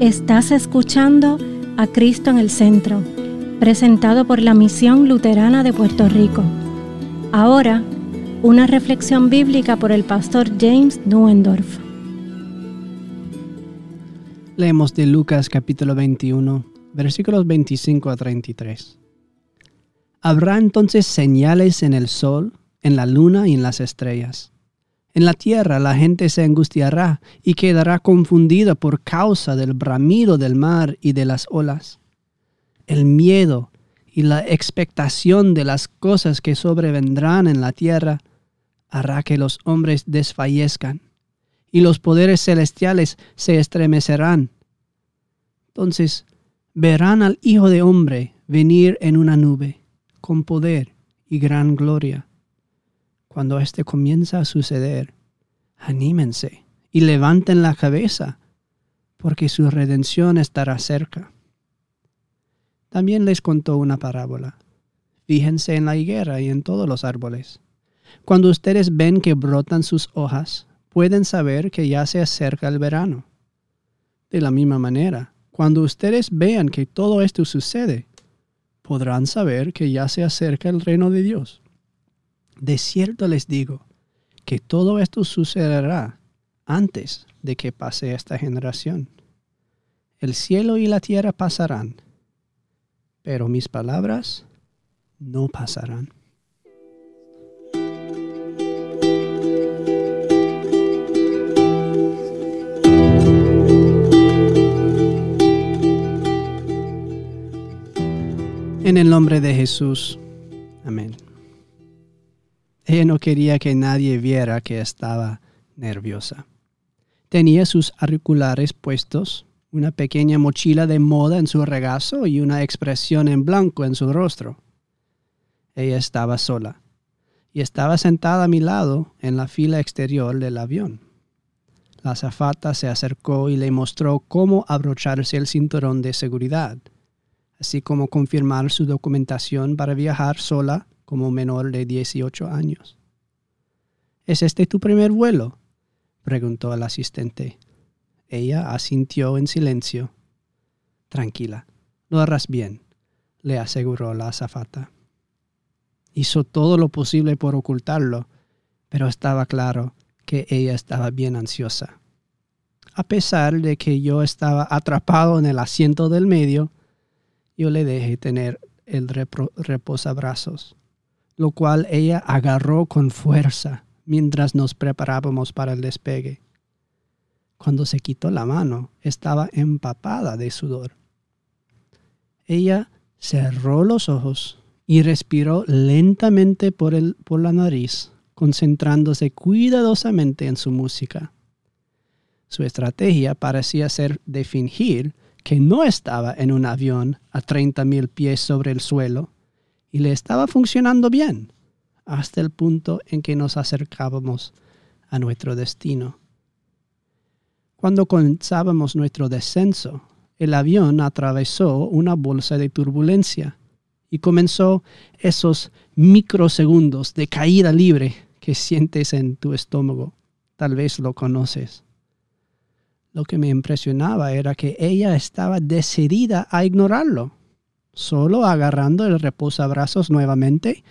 Estás escuchando a Cristo en el Centro, presentado por la Misión Luterana de Puerto Rico. Ahora, una reflexión bíblica por el pastor James Nuendorf. Leemos de Lucas capítulo 21, versículos 25 a 33. Habrá entonces señales en el sol, en la luna y en las estrellas en la tierra la gente se angustiará y quedará confundida por causa del bramido del mar y de las olas. El miedo y la expectación de las cosas que sobrevendrán en la tierra hará que los hombres desfallezcan y los poderes celestiales se estremecerán. Entonces verán al Hijo de Hombre venir en una nube, con poder y gran gloria. Cuando esto comienza a suceder, anímense y levanten la cabeza, porque su redención estará cerca. También les contó una parábola. Fíjense en la higuera y en todos los árboles. Cuando ustedes ven que brotan sus hojas, pueden saber que ya se acerca el verano. De la misma manera, cuando ustedes vean que todo esto sucede, podrán saber que ya se acerca el reino de Dios. De cierto les digo que todo esto sucederá antes de que pase esta generación. El cielo y la tierra pasarán, pero mis palabras no pasarán. En el nombre de Jesús. Amén. Ella no quería que nadie viera que estaba nerviosa. Tenía sus auriculares puestos, una pequeña mochila de moda en su regazo y una expresión en blanco en su rostro. Ella estaba sola y estaba sentada a mi lado en la fila exterior del avión. La azafata se acercó y le mostró cómo abrocharse el cinturón de seguridad, así como confirmar su documentación para viajar sola como menor de 18 años. ¿Es este tu primer vuelo? preguntó el asistente. Ella asintió en silencio. Tranquila, lo harás bien, le aseguró la azafata. Hizo todo lo posible por ocultarlo, pero estaba claro que ella estaba bien ansiosa. A pesar de que yo estaba atrapado en el asiento del medio, yo le dejé tener el reposabrazos lo cual ella agarró con fuerza mientras nos preparábamos para el despegue. Cuando se quitó la mano, estaba empapada de sudor. Ella cerró los ojos y respiró lentamente por, el, por la nariz, concentrándose cuidadosamente en su música. Su estrategia parecía ser de fingir que no estaba en un avión a treinta mil pies sobre el suelo, y le estaba funcionando bien hasta el punto en que nos acercábamos a nuestro destino. Cuando comenzábamos nuestro descenso, el avión atravesó una bolsa de turbulencia y comenzó esos microsegundos de caída libre que sientes en tu estómago. Tal vez lo conoces. Lo que me impresionaba era que ella estaba decidida a ignorarlo solo agarrando el reposabrazos nuevamente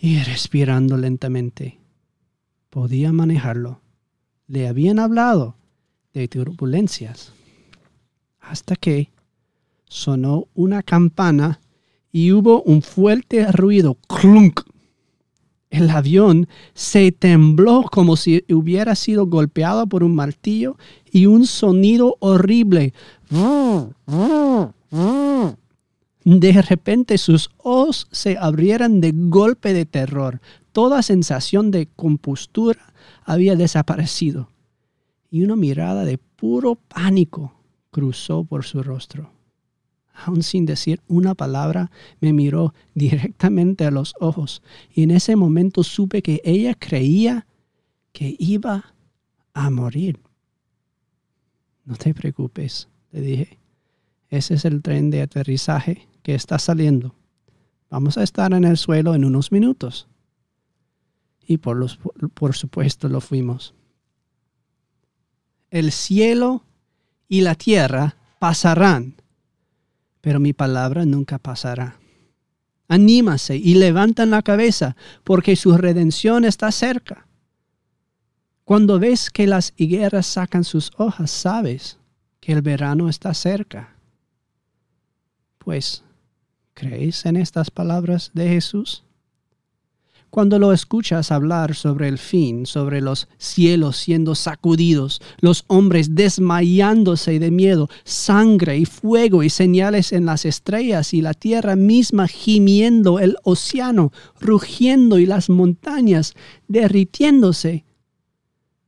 y respirando lentamente. Podía manejarlo. Le habían hablado de turbulencias. Hasta que sonó una campana y hubo un fuerte ruido. ¡Clunk! El avión se tembló como si hubiera sido golpeado por un martillo y un sonido horrible. De repente sus ojos se abrieran de golpe de terror. Toda sensación de compostura había desaparecido y una mirada de puro pánico cruzó por su rostro. Aún sin decir una palabra, me miró directamente a los ojos y en ese momento supe que ella creía que iba a morir. No te preocupes, le dije. Ese es el tren de aterrizaje que está saliendo. Vamos a estar en el suelo en unos minutos. Y por, los, por supuesto lo fuimos. El cielo y la tierra pasarán, pero mi palabra nunca pasará. Anímase y levantan la cabeza, porque su redención está cerca. Cuando ves que las higueras sacan sus hojas, sabes que el verano está cerca. Pues, ¿crees en estas palabras de Jesús? Cuando lo escuchas hablar sobre el fin, sobre los cielos siendo sacudidos, los hombres desmayándose de miedo, sangre y fuego y señales en las estrellas y la tierra misma gimiendo, el océano rugiendo y las montañas derritiéndose,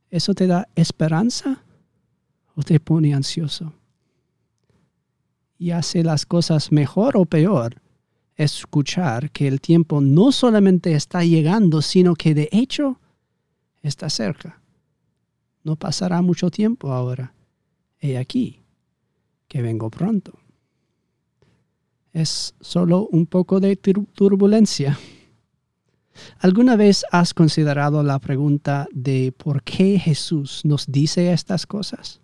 ¿eso te da esperanza o te pone ansioso? ¿Y hace las cosas mejor o peor? escuchar que el tiempo no solamente está llegando, sino que de hecho está cerca. No pasará mucho tiempo ahora. He aquí que vengo pronto. Es solo un poco de turbulencia. ¿Alguna vez has considerado la pregunta de por qué Jesús nos dice estas cosas?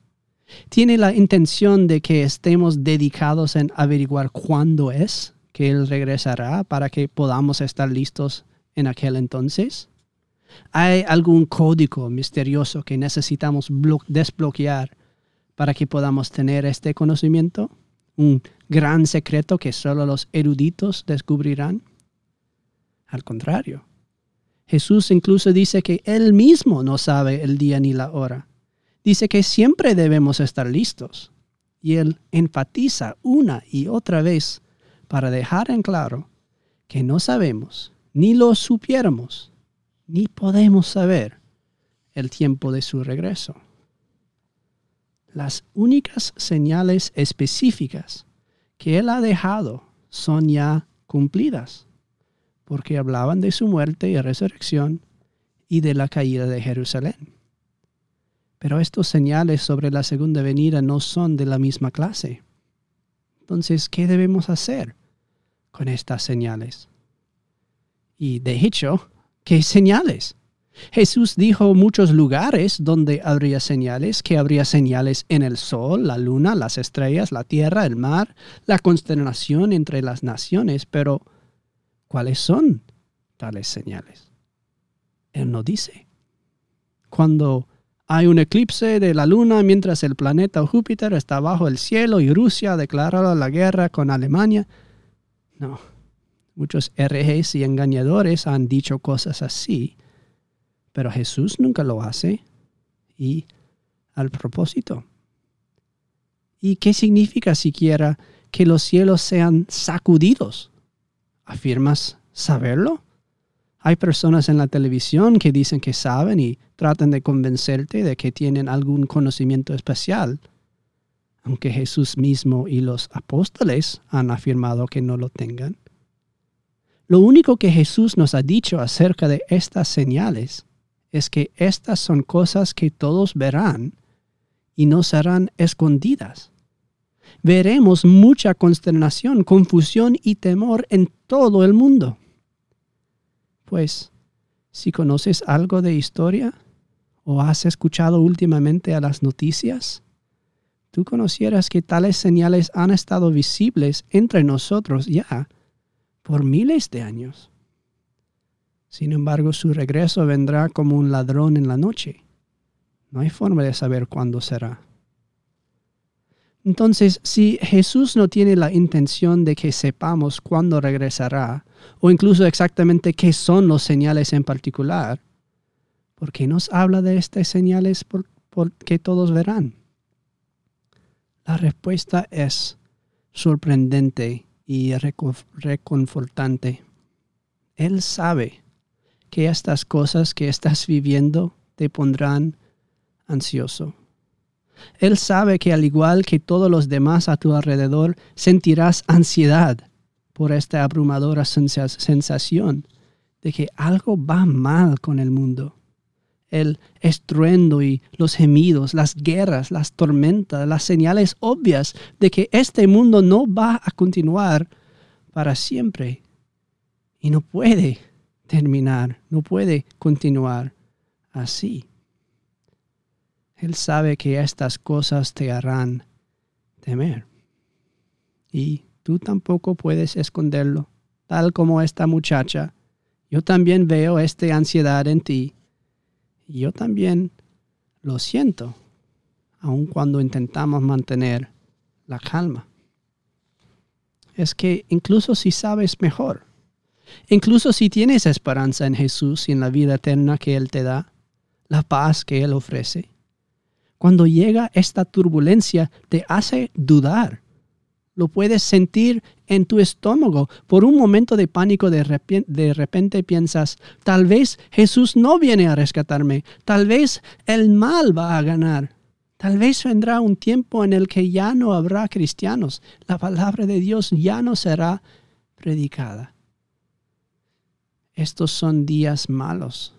¿Tiene la intención de que estemos dedicados en averiguar cuándo es? que Él regresará para que podamos estar listos en aquel entonces? ¿Hay algún código misterioso que necesitamos desbloquear para que podamos tener este conocimiento? ¿Un gran secreto que solo los eruditos descubrirán? Al contrario, Jesús incluso dice que Él mismo no sabe el día ni la hora. Dice que siempre debemos estar listos. Y Él enfatiza una y otra vez para dejar en claro que no sabemos, ni lo supiéramos, ni podemos saber el tiempo de su regreso. Las únicas señales específicas que Él ha dejado son ya cumplidas, porque hablaban de su muerte y resurrección y de la caída de Jerusalén. Pero estos señales sobre la segunda venida no son de la misma clase. Entonces, ¿qué debemos hacer? con estas señales. Y de hecho, ¿qué señales? Jesús dijo muchos lugares donde habría señales, que habría señales en el sol, la luna, las estrellas, la tierra, el mar, la consternación entre las naciones, pero ¿cuáles son tales señales? Él no dice. Cuando hay un eclipse de la luna mientras el planeta Júpiter está bajo el cielo y Rusia declara la guerra con Alemania, no. Muchos RGs y engañadores han dicho cosas así, pero Jesús nunca lo hace. Y al propósito. ¿Y qué significa siquiera que los cielos sean sacudidos? ¿Afirmas saberlo? Hay personas en la televisión que dicen que saben y tratan de convencerte de que tienen algún conocimiento especial aunque Jesús mismo y los apóstoles han afirmado que no lo tengan. Lo único que Jesús nos ha dicho acerca de estas señales es que estas son cosas que todos verán y no serán escondidas. Veremos mucha consternación, confusión y temor en todo el mundo. Pues, si conoces algo de historia o has escuchado últimamente a las noticias, tú conocieras que tales señales han estado visibles entre nosotros ya por miles de años. Sin embargo, su regreso vendrá como un ladrón en la noche. No hay forma de saber cuándo será. Entonces, si Jesús no tiene la intención de que sepamos cuándo regresará, o incluso exactamente qué son los señales en particular, ¿por qué nos habla de estas señales por, que todos verán? La respuesta es sorprendente y reconfortante. Él sabe que estas cosas que estás viviendo te pondrán ansioso. Él sabe que al igual que todos los demás a tu alrededor, sentirás ansiedad por esta abrumadora sensación de que algo va mal con el mundo el estruendo y los gemidos, las guerras, las tormentas, las señales obvias de que este mundo no va a continuar para siempre y no puede terminar, no puede continuar así. Él sabe que estas cosas te harán temer. Y tú tampoco puedes esconderlo, tal como esta muchacha. Yo también veo esta ansiedad en ti. Yo también lo siento, aun cuando intentamos mantener la calma. Es que incluso si sabes mejor, incluso si tienes esperanza en Jesús y en la vida eterna que Él te da, la paz que Él ofrece, cuando llega esta turbulencia te hace dudar. Lo puedes sentir en tu estómago. Por un momento de pánico de repente, de repente piensas, tal vez Jesús no viene a rescatarme, tal vez el mal va a ganar. Tal vez vendrá un tiempo en el que ya no habrá cristianos. La palabra de Dios ya no será predicada. Estos son días malos.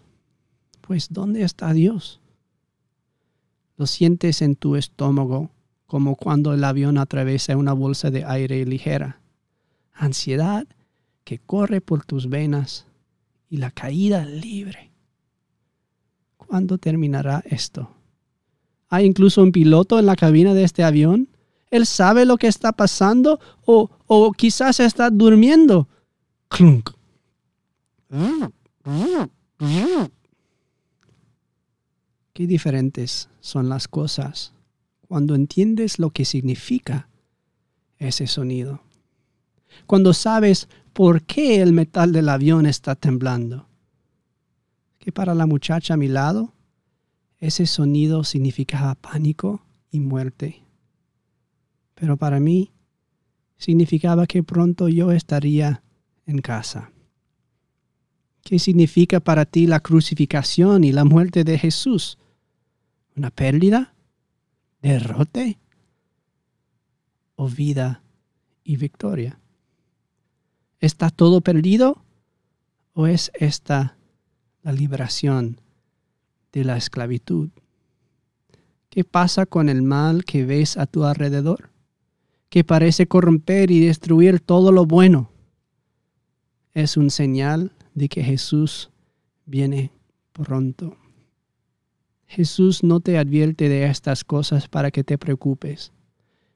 Pues ¿dónde está Dios? Lo sientes en tu estómago, como cuando el avión atraviesa una bolsa de aire ligera. Ansiedad que corre por tus venas y la caída libre. ¿Cuándo terminará esto? ¿Hay incluso un piloto en la cabina de este avión? ¿Él sabe lo que está pasando o, o quizás está durmiendo? Clunk. Qué diferentes son las cosas cuando entiendes lo que significa ese sonido. Cuando sabes por qué el metal del avión está temblando. Que para la muchacha a mi lado, ese sonido significaba pánico y muerte. Pero para mí significaba que pronto yo estaría en casa. ¿Qué significa para ti la crucificación y la muerte de Jesús? ¿Una pérdida? ¿Derrote? ¿O vida y victoria? ¿Está todo perdido? ¿O es esta la liberación de la esclavitud? ¿Qué pasa con el mal que ves a tu alrededor? Que parece corromper y destruir todo lo bueno. Es un señal de que Jesús viene pronto. Jesús no te advierte de estas cosas para que te preocupes,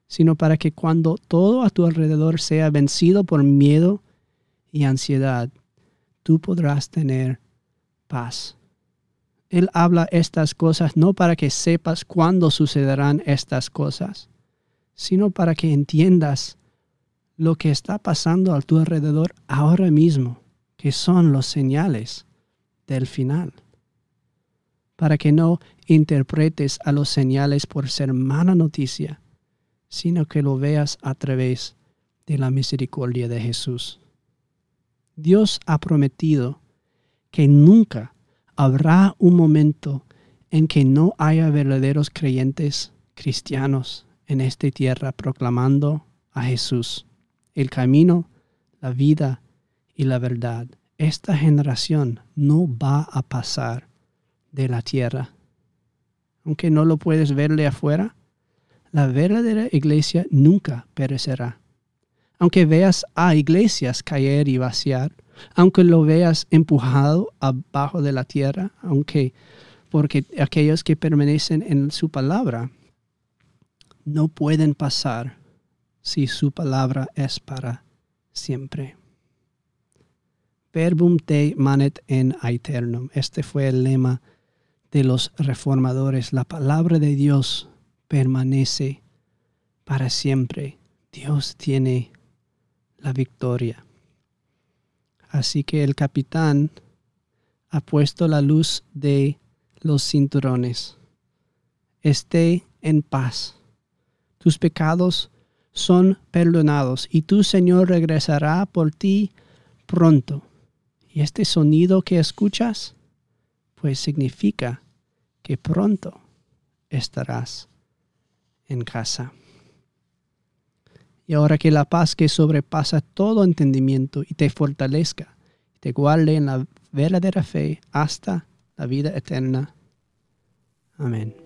sino para que cuando todo a tu alrededor sea vencido por miedo y ansiedad, tú podrás tener paz. Él habla estas cosas no para que sepas cuándo sucederán estas cosas, sino para que entiendas lo que está pasando a tu alrededor ahora mismo, que son los señales del final para que no interpretes a los señales por ser mala noticia, sino que lo veas a través de la misericordia de Jesús. Dios ha prometido que nunca habrá un momento en que no haya verdaderos creyentes cristianos en esta tierra proclamando a Jesús, el camino, la vida y la verdad. Esta generación no va a pasar de la tierra. Aunque no lo puedes ver de afuera, la verdadera iglesia nunca perecerá. Aunque veas a iglesias caer y vaciar, aunque lo veas empujado abajo de la tierra, aunque porque aquellos que permanecen en su palabra no pueden pasar si su palabra es para siempre. Verbum te manet en aeternum. Este fue el lema de los reformadores. La palabra de Dios permanece para siempre. Dios tiene la victoria. Así que el capitán ha puesto la luz de los cinturones. Esté en paz. Tus pecados son perdonados y tu Señor regresará por ti pronto. Y este sonido que escuchas, pues significa que pronto estarás en casa. Y ahora que la paz que sobrepasa todo entendimiento y te fortalezca, te guarde en la verdadera fe hasta la vida eterna. Amén.